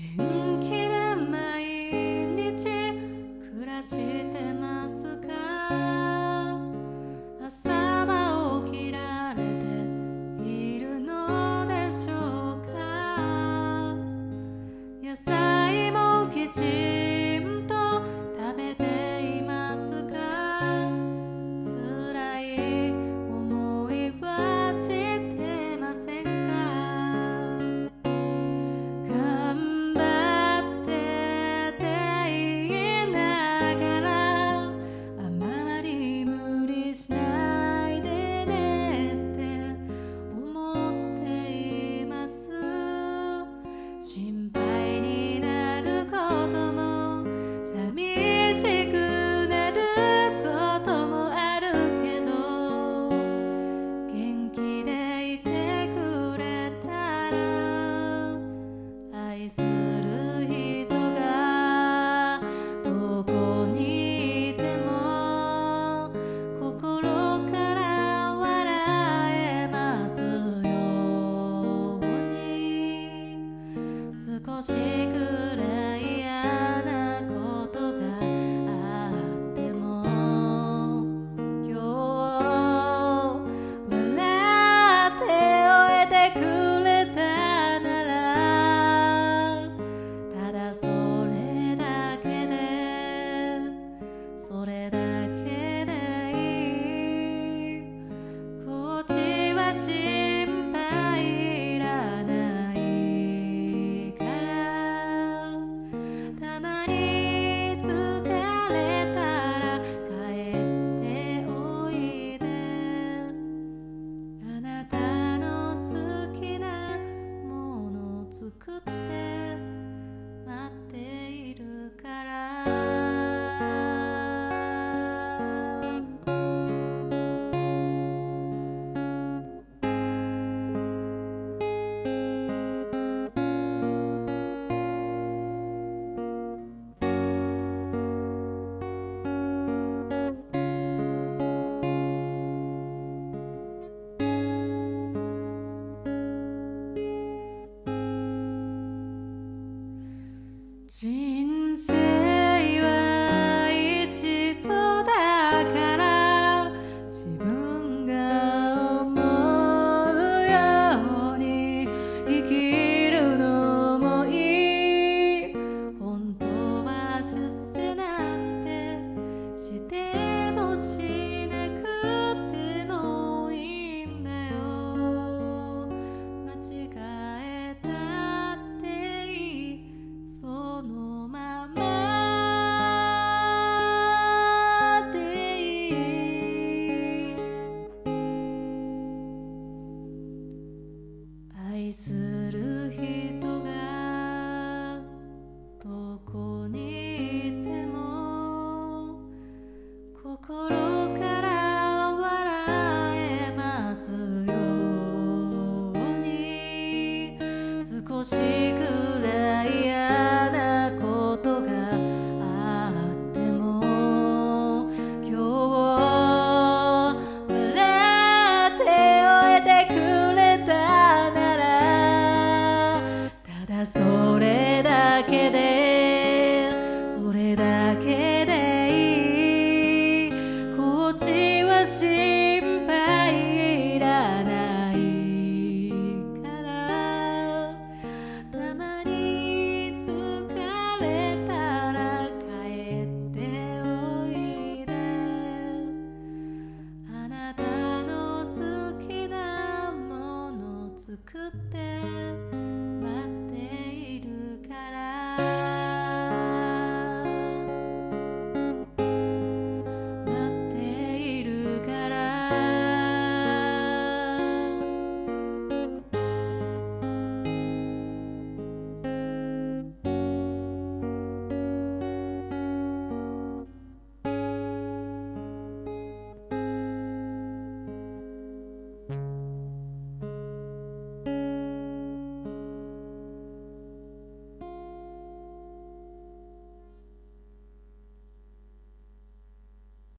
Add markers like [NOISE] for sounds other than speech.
Okay. [LAUGHS] 一个作って